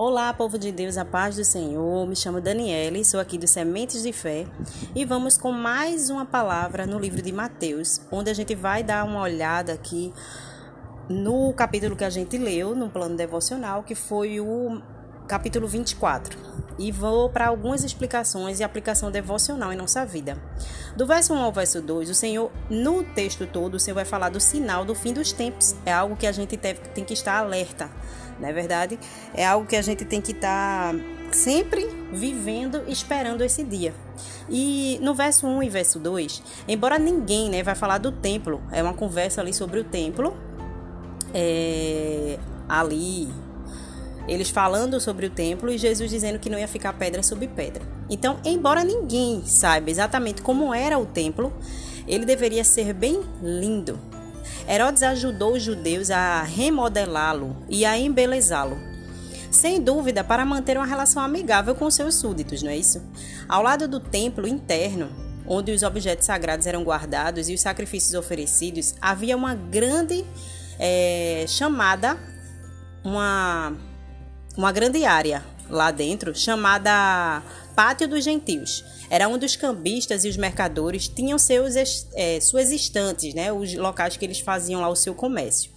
Olá, povo de Deus, a paz do Senhor. Me chamo Daniele, sou aqui do Sementes de Fé e vamos com mais uma palavra no livro de Mateus, onde a gente vai dar uma olhada aqui no capítulo que a gente leu no plano devocional, que foi o capítulo 24. E vou para algumas explicações e aplicação devocional em nossa vida. Do verso 1 ao verso 2, o Senhor, no texto todo, o Senhor vai falar do sinal do fim dos tempos. É algo que a gente tem que estar alerta não é verdade? É algo que a gente tem que estar tá sempre vivendo, esperando esse dia. E no verso 1 e verso 2, embora ninguém né, vai falar do templo, é uma conversa ali sobre o templo, é, ali eles falando sobre o templo e Jesus dizendo que não ia ficar pedra sobre pedra. Então, embora ninguém saiba exatamente como era o templo, ele deveria ser bem lindo, Herodes ajudou os judeus a remodelá-lo e a embelezá-lo. Sem dúvida, para manter uma relação amigável com seus súditos, não é isso? Ao lado do templo interno, onde os objetos sagrados eram guardados e os sacrifícios oferecidos, havia uma grande é, chamada, uma, uma grande área lá dentro, chamada Pátio dos Gentios. Era um dos cambistas e os mercadores tinham seus, é, suas estantes, né, os locais que eles faziam lá o seu comércio.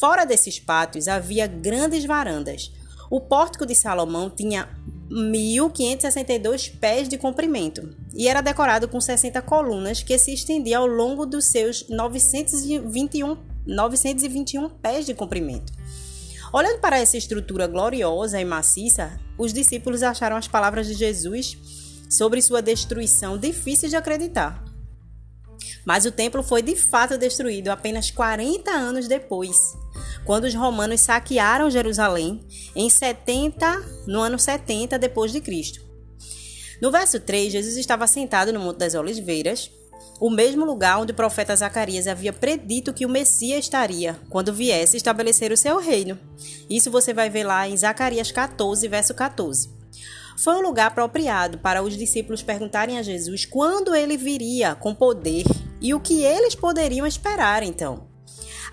Fora desses pátios havia grandes varandas. O pórtico de Salomão tinha 1.562 pés de comprimento e era decorado com 60 colunas que se estendiam ao longo dos seus 921, 921 pés de comprimento. Olhando para essa estrutura gloriosa e maciça, os discípulos acharam as palavras de Jesus sobre sua destruição difíceis de acreditar. Mas o templo foi de fato destruído apenas 40 anos depois, quando os romanos saquearam Jerusalém em 70, no ano 70 depois de Cristo. No verso 3, Jesus estava sentado no Monte das Oliveiras, o mesmo lugar onde o profeta Zacarias havia predito que o Messias estaria quando viesse estabelecer o seu reino. Isso você vai ver lá em Zacarias 14, verso 14. Foi um lugar apropriado para os discípulos perguntarem a Jesus quando ele viria com poder e o que eles poderiam esperar então.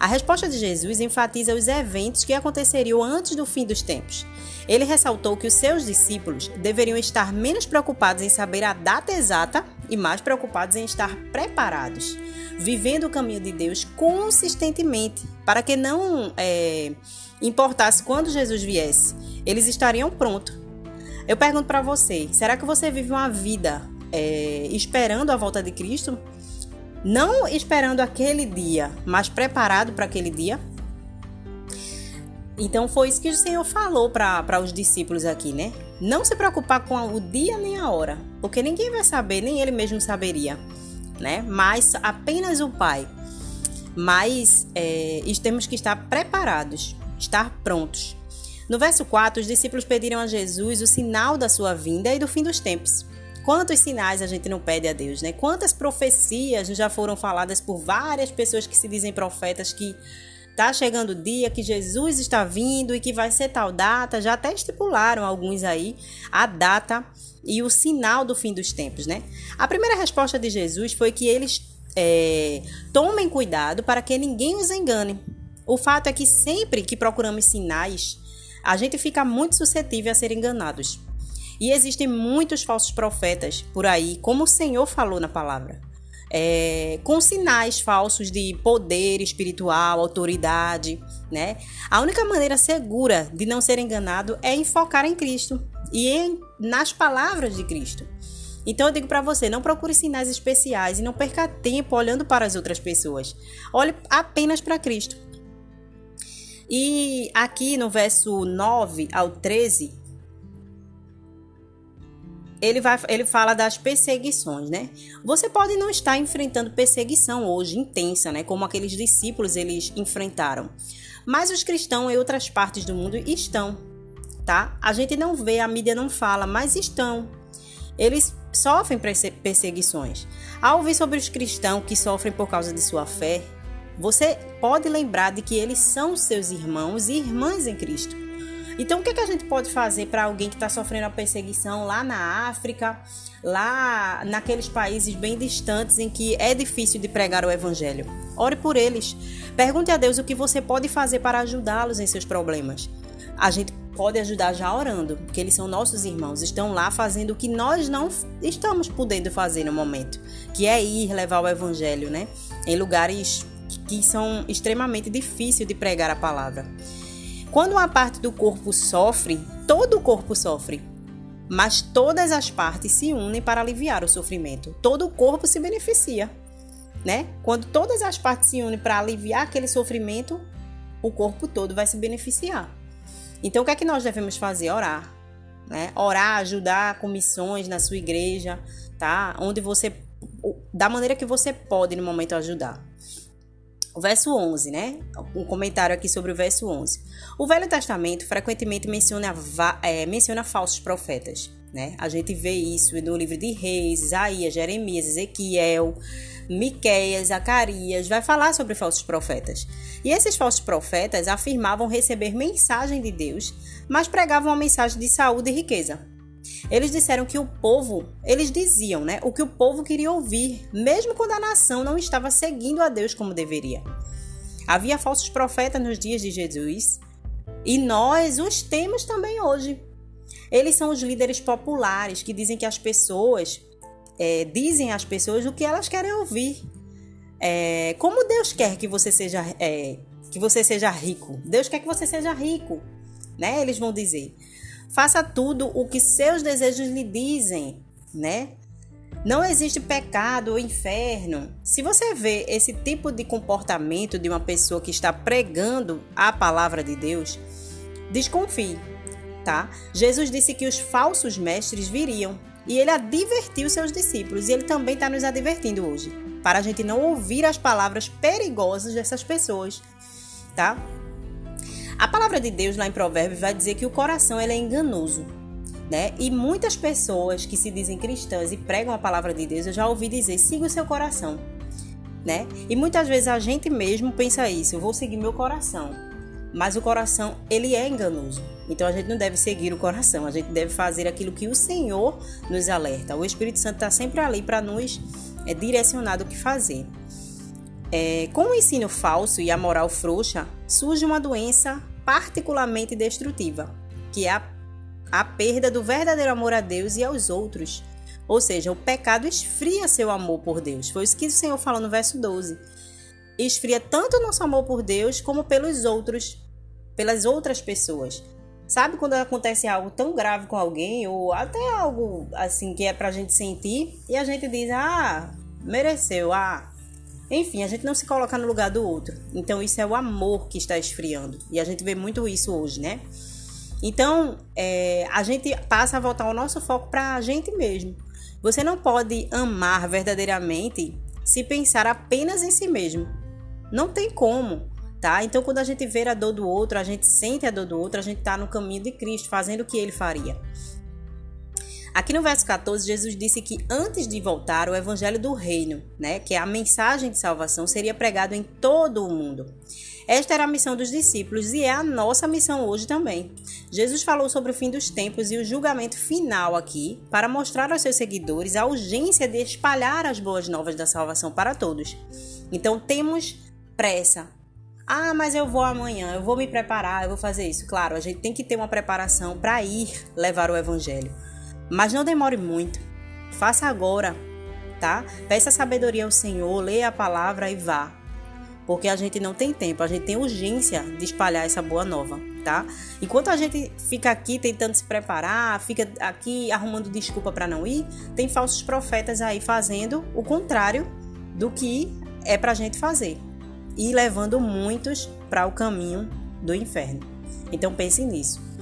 A resposta de Jesus enfatiza os eventos que aconteceriam antes do fim dos tempos. Ele ressaltou que os seus discípulos deveriam estar menos preocupados em saber a data exata e mais preocupados em estar preparados, vivendo o caminho de Deus consistentemente, para que não é, importasse quando Jesus viesse, eles estariam prontos. Eu pergunto para você: será que você vive uma vida é, esperando a volta de Cristo? Não esperando aquele dia, mas preparado para aquele dia? Então foi isso que o Senhor falou para os discípulos aqui, né? Não se preocupar com o dia nem a hora, porque ninguém vai saber, nem ele mesmo saberia, né? Mas apenas o Pai. Mas é, temos que estar preparados, estar prontos. No verso 4, os discípulos pediram a Jesus o sinal da sua vinda e do fim dos tempos. Quantos sinais a gente não pede a Deus, né? Quantas profecias já foram faladas por várias pessoas que se dizem profetas que Tá chegando o dia que Jesus está vindo e que vai ser tal data, já até estipularam alguns aí a data e o sinal do fim dos tempos, né? A primeira resposta de Jesus foi que eles é, tomem cuidado para que ninguém os engane. O fato é que sempre que procuramos sinais, a gente fica muito suscetível a ser enganados. E existem muitos falsos profetas por aí, como o Senhor falou na palavra é, com sinais falsos de poder espiritual, autoridade, né? A única maneira segura de não ser enganado é enfocar em Cristo e em, nas palavras de Cristo. Então eu digo para você, não procure sinais especiais e não perca tempo olhando para as outras pessoas. Olhe apenas para Cristo. E aqui no verso 9 ao 13, ele, vai, ele fala das perseguições, né? Você pode não estar enfrentando perseguição hoje intensa, né? Como aqueles discípulos eles enfrentaram. Mas os cristãos em outras partes do mundo estão, tá? A gente não vê, a mídia não fala, mas estão. Eles sofrem perseguições. Ao ouvir sobre os cristãos que sofrem por causa de sua fé, você pode lembrar de que eles são seus irmãos e irmãs em Cristo. Então, o que, é que a gente pode fazer para alguém que está sofrendo a perseguição lá na África, lá naqueles países bem distantes em que é difícil de pregar o Evangelho? Ore por eles. Pergunte a Deus o que você pode fazer para ajudá-los em seus problemas. A gente pode ajudar já orando, porque eles são nossos irmãos, estão lá fazendo o que nós não estamos podendo fazer no momento, que é ir levar o evangelho, né? Em lugares que são extremamente difíceis de pregar a palavra. Quando uma parte do corpo sofre, todo o corpo sofre, mas todas as partes se unem para aliviar o sofrimento. Todo o corpo se beneficia, né? Quando todas as partes se unem para aliviar aquele sofrimento, o corpo todo vai se beneficiar. Então, o que é que nós devemos fazer? Orar. Né? Orar, ajudar com missões na sua igreja, tá? Onde você, da maneira que você pode no momento ajudar. O verso 11, né? Um comentário aqui sobre o verso 11. O Velho Testamento frequentemente menciona, é, menciona falsos profetas, né? A gente vê isso no livro de Reis, Isaías, Jeremias, Ezequiel, Miqueias, Zacarias, vai falar sobre falsos profetas. E esses falsos profetas afirmavam receber mensagem de Deus, mas pregavam uma mensagem de saúde e riqueza. Eles disseram que o povo, eles diziam, né, o que o povo queria ouvir, mesmo quando a nação não estava seguindo a Deus como deveria. Havia falsos profetas nos dias de Jesus, e nós os temos também hoje. Eles são os líderes populares que dizem que as pessoas é, dizem às pessoas o que elas querem ouvir. É, como Deus quer que você seja é, que você seja rico? Deus quer que você seja rico, né? Eles vão dizer. Faça tudo o que seus desejos lhe dizem, né? Não existe pecado ou inferno. Se você vê esse tipo de comportamento de uma pessoa que está pregando a palavra de Deus, desconfie, tá? Jesus disse que os falsos mestres viriam e ele advertiu seus discípulos, e ele também está nos advertindo hoje, para a gente não ouvir as palavras perigosas dessas pessoas, tá? A palavra de Deus lá em Provérbios vai dizer que o coração ele é enganoso, né? E muitas pessoas que se dizem cristãs e pregam a palavra de Deus, eu já ouvi dizer: siga o seu coração, né? E muitas vezes a gente mesmo pensa isso: eu vou seguir meu coração. Mas o coração, ele é enganoso. Então a gente não deve seguir o coração, a gente deve fazer aquilo que o Senhor nos alerta. O Espírito Santo está sempre ali para nos é, direcionar o que fazer. É, com o ensino falso e a moral frouxa, surge uma doença particularmente destrutiva, que é a, a perda do verdadeiro amor a Deus e aos outros. Ou seja, o pecado esfria seu amor por Deus. Foi isso que o Senhor falou no verso 12. Esfria tanto o nosso amor por Deus como pelos outros pelas outras pessoas. Sabe quando acontece algo tão grave com alguém, ou até algo assim que é pra gente sentir, e a gente diz, ah, mereceu, ah. Enfim, a gente não se coloca no lugar do outro. Então, isso é o amor que está esfriando. E a gente vê muito isso hoje, né? Então, é, a gente passa a voltar o nosso foco para a gente mesmo. Você não pode amar verdadeiramente se pensar apenas em si mesmo. Não tem como tá? Então, quando a gente vê a dor do outro, a gente sente a dor do outro, a gente está no caminho de Cristo, fazendo o que ele faria. Aqui no verso 14, Jesus disse que antes de voltar, o evangelho do reino, né, que é a mensagem de salvação, seria pregado em todo o mundo. Esta era a missão dos discípulos e é a nossa missão hoje também. Jesus falou sobre o fim dos tempos e o julgamento final aqui para mostrar aos seus seguidores a urgência de espalhar as boas novas da salvação para todos. Então temos pressa, ah, mas eu vou amanhã, eu vou me preparar, eu vou fazer isso. Claro, a gente tem que ter uma preparação para ir levar o evangelho. Mas não demore muito. Faça agora, tá? Peça sabedoria ao Senhor, leia a palavra e vá. Porque a gente não tem tempo, a gente tem urgência de espalhar essa boa nova, tá? Enquanto a gente fica aqui tentando se preparar, fica aqui arrumando desculpa para não ir, tem falsos profetas aí fazendo o contrário do que é pra gente fazer e levando muitos para o caminho do inferno. Então pense nisso.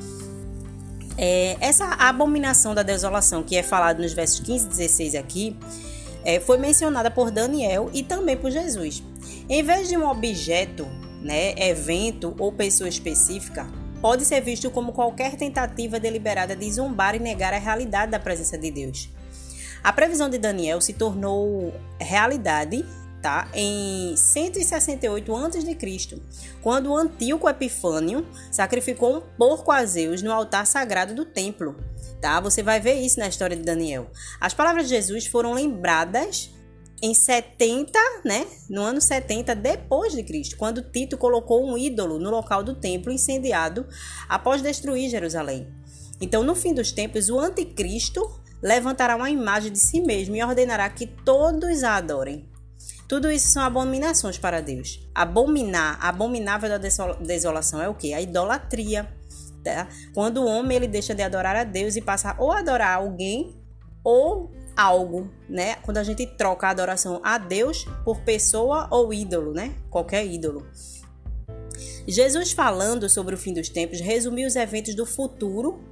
É, essa abominação da desolação que é falada nos versos 15 e 16 aqui é, foi mencionada por Daniel e também por Jesus. Em vez de um objeto, né, evento ou pessoa específica, pode ser visto como qualquer tentativa deliberada de zombar e negar a realidade da presença de Deus. A previsão de Daniel se tornou realidade tá? em 168 a.C., quando Antíoco Epifânio sacrificou um porco a Zeus no altar sagrado do templo. Tá? Você vai ver isso na história de Daniel. As palavras de Jesus foram lembradas em 70, né? No ano 70 depois de Cristo, quando Tito colocou um ídolo no local do templo incendiado após destruir Jerusalém. Então, no fim dos tempos, o anticristo levantará uma imagem de si mesmo e ordenará que todos a adorem. Tudo isso são abominações para Deus. Abominar, abominável da desolação é o que? A idolatria. Tá? Quando o homem ele deixa de adorar a Deus e passa ou a adorar alguém ou algo, né? Quando a gente troca a adoração a Deus por pessoa ou ídolo, né? Qualquer ídolo. Jesus falando sobre o fim dos tempos resumiu os eventos do futuro,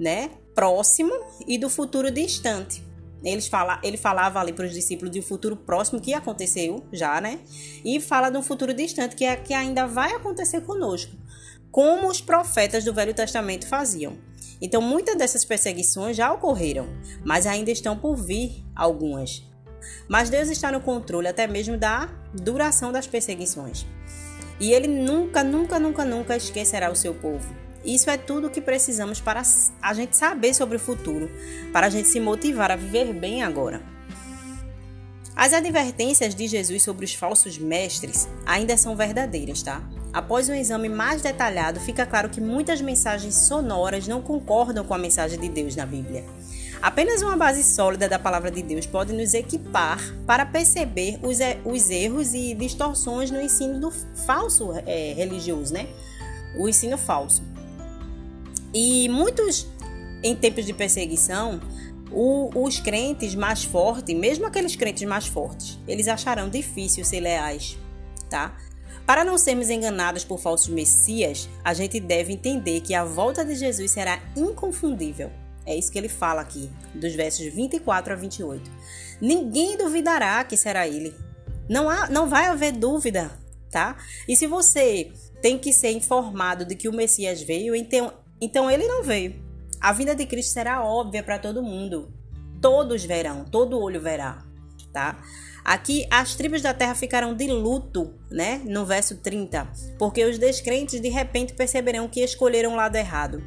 né? Próximo e do futuro distante. Eles fala, ele falava ali para os discípulos de um futuro próximo que aconteceu já, né? E fala de um futuro distante que, é, que ainda vai acontecer conosco, como os profetas do Velho Testamento faziam. Então, muitas dessas perseguições já ocorreram, mas ainda estão por vir algumas. Mas Deus está no controle até mesmo da duração das perseguições. E Ele nunca, nunca, nunca, nunca esquecerá o seu povo. Isso é tudo o que precisamos para a gente saber sobre o futuro, para a gente se motivar a viver bem agora. As advertências de Jesus sobre os falsos mestres ainda são verdadeiras, tá? Após um exame mais detalhado, fica claro que muitas mensagens sonoras não concordam com a mensagem de Deus na Bíblia. Apenas uma base sólida da palavra de Deus pode nos equipar para perceber os, os erros e distorções no ensino do falso é, religioso, né? O ensino falso. E muitos, em tempos de perseguição, o, os crentes mais fortes, mesmo aqueles crentes mais fortes, eles acharão difícil ser leais, tá? Para não sermos enganados por falsos messias, a gente deve entender que a volta de Jesus será inconfundível. É isso que ele fala aqui, dos versos 24 a 28. Ninguém duvidará que será ele. Não, há, não vai haver dúvida, tá? E se você tem que ser informado de que o Messias veio, então, então ele não veio. A vinda de Cristo será óbvia para todo mundo. Todos verão, todo olho verá, tá? Aqui as tribos da terra ficarão de luto, né? No verso 30, porque os descrentes de repente perceberão que escolheram o lado errado.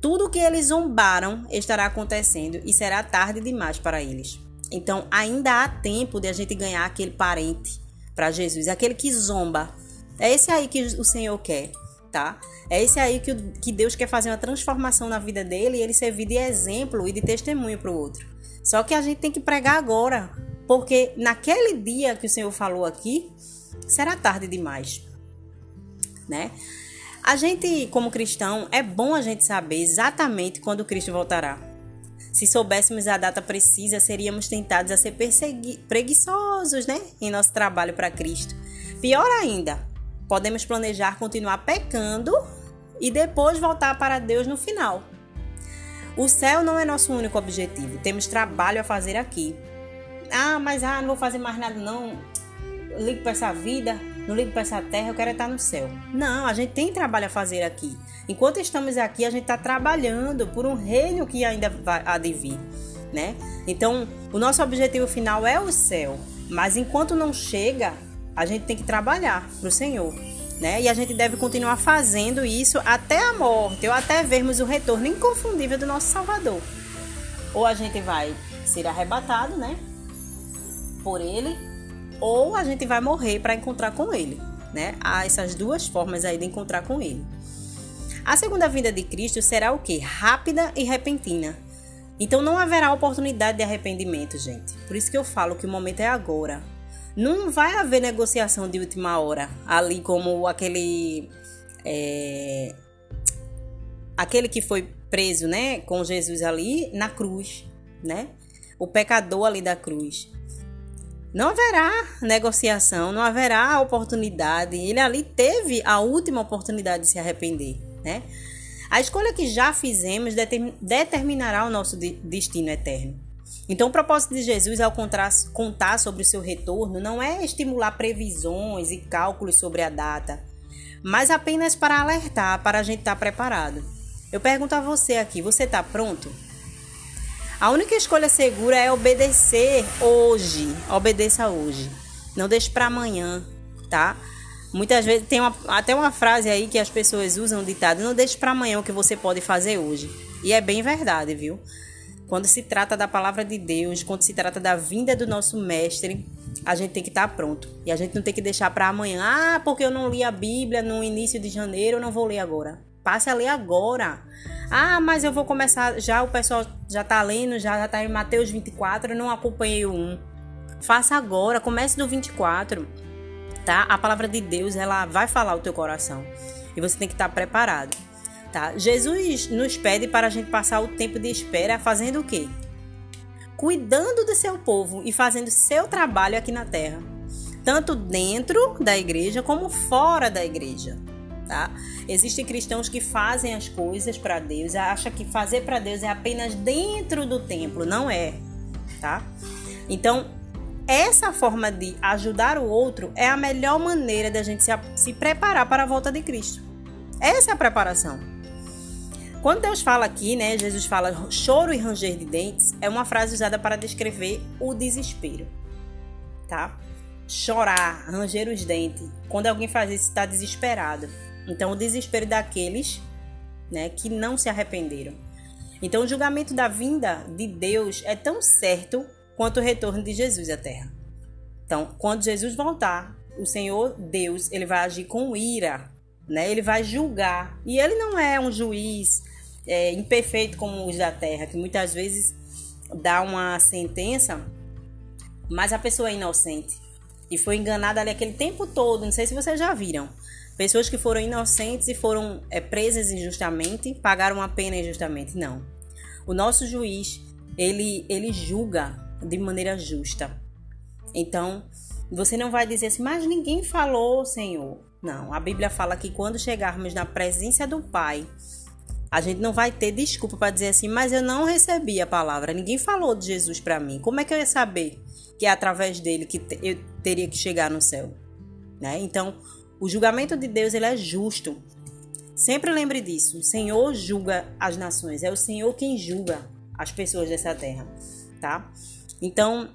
Tudo o que eles zombaram estará acontecendo e será tarde demais para eles. Então ainda há tempo de a gente ganhar aquele parente para Jesus, aquele que zomba. É esse aí que o Senhor quer, tá? É esse aí que, que Deus quer fazer uma transformação na vida dele e ele servir de exemplo e de testemunho para o outro. Só que a gente tem que pregar agora, porque naquele dia que o Senhor falou aqui, será tarde demais, né? A gente, como cristão, é bom a gente saber exatamente quando Cristo voltará. Se soubéssemos a data precisa, seríamos tentados a ser preguiçosos, né? Em nosso trabalho para Cristo. Pior ainda, podemos planejar continuar pecando e depois voltar para Deus no final. O céu não é nosso único objetivo, temos trabalho a fazer aqui. Ah, mas ah, não vou fazer mais nada não. ligo para essa vida, não ligo para essa terra, eu quero estar no céu. Não, a gente tem trabalho a fazer aqui. Enquanto estamos aqui, a gente está trabalhando por um reino que ainda vai a de vir, né? Então, o nosso objetivo final é o céu, mas enquanto não chega, a gente tem que trabalhar para o Senhor. Né? E a gente deve continuar fazendo isso até a morte, ou até vermos o retorno inconfundível do nosso Salvador. Ou a gente vai ser arrebatado, né? por ele ou a gente vai morrer para encontrar com ele, né? Há essas duas formas aí de encontrar com ele. A segunda vinda de Cristo será o que? Rápida e repentina. Então não haverá oportunidade de arrependimento, gente. Por isso que eu falo que o momento é agora. Não vai haver negociação de última hora, ali como aquele é, aquele que foi preso, né, com Jesus ali na cruz, né? O pecador ali da cruz não haverá negociação, não haverá oportunidade. Ele ali teve a última oportunidade de se arrepender, né? A escolha que já fizemos determinará o nosso destino eterno. Então, o propósito de Jesus ao contar sobre o seu retorno não é estimular previsões e cálculos sobre a data, mas apenas para alertar, para a gente estar preparado. Eu pergunto a você aqui: você está pronto? A única escolha segura é obedecer hoje. Obedeça hoje. Não deixe para amanhã, tá? Muitas vezes tem uma, até uma frase aí que as pessoas usam ditado: não deixe para amanhã o que você pode fazer hoje. E é bem verdade, viu? Quando se trata da palavra de Deus, quando se trata da vinda do nosso mestre, a gente tem que estar pronto. E a gente não tem que deixar para amanhã. Ah, porque eu não li a Bíblia no início de janeiro, eu não vou ler agora. Passe a ler agora. Ah, mas eu vou começar. Já o pessoal já tá lendo, já, já tá em Mateus 24, eu não acompanhei o 1. Faça agora, comece do 24. Tá? A palavra de Deus, ela vai falar o teu coração. E você tem que estar preparado. Tá? Jesus nos pede para a gente passar o tempo de espera fazendo o quê? Cuidando do seu povo e fazendo seu trabalho aqui na terra, tanto dentro da igreja como fora da igreja. Tá? Existem cristãos que fazem as coisas para Deus, acham que fazer para Deus é apenas dentro do templo, não é, tá? Então, essa forma de ajudar o outro é a melhor maneira da gente se, se preparar para a volta de Cristo. Essa é a preparação. Quando Deus fala aqui, né, Jesus fala choro e ranger de dentes, é uma frase usada para descrever o desespero, tá? Chorar, ranger os dentes. Quando alguém faz isso, está desesperado. Então, o desespero daqueles, né, que não se arrependeram. Então, o julgamento da vinda de Deus é tão certo quanto o retorno de Jesus à Terra. Então, quando Jesus voltar, o Senhor Deus, ele vai agir com ira, né? Ele vai julgar. E ele não é um juiz é, imperfeito como os da terra, que muitas vezes dá uma sentença, mas a pessoa é inocente e foi enganada ali aquele tempo todo. Não sei se vocês já viram. Pessoas que foram inocentes e foram é, presas injustamente, pagaram uma pena injustamente. Não. O nosso juiz, ele, ele julga de maneira justa. Então, você não vai dizer assim, mas ninguém falou, Senhor. Não, a Bíblia fala que quando chegarmos na presença do Pai, a gente não vai ter desculpa para dizer assim, mas eu não recebi a palavra, ninguém falou de Jesus para mim. Como é que eu ia saber que é através dele que eu teria que chegar no céu? Né? Então, o julgamento de Deus ele é justo. Sempre lembre disso. O Senhor julga as nações, é o Senhor quem julga as pessoas dessa terra, tá? Então,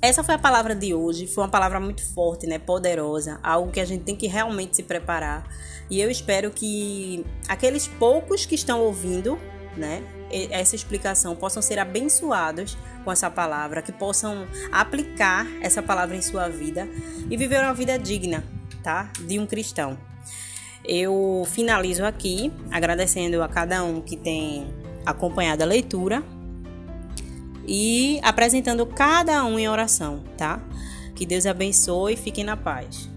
essa foi a palavra de hoje. Foi uma palavra muito forte, né? Poderosa. Algo que a gente tem que realmente se preparar. E eu espero que aqueles poucos que estão ouvindo, né? Essa explicação possam ser abençoados com essa palavra, que possam aplicar essa palavra em sua vida e viver uma vida digna, tá? De um cristão. Eu finalizo aqui agradecendo a cada um que tem acompanhado a leitura e apresentando cada um em oração, tá? Que Deus abençoe e fiquem na paz.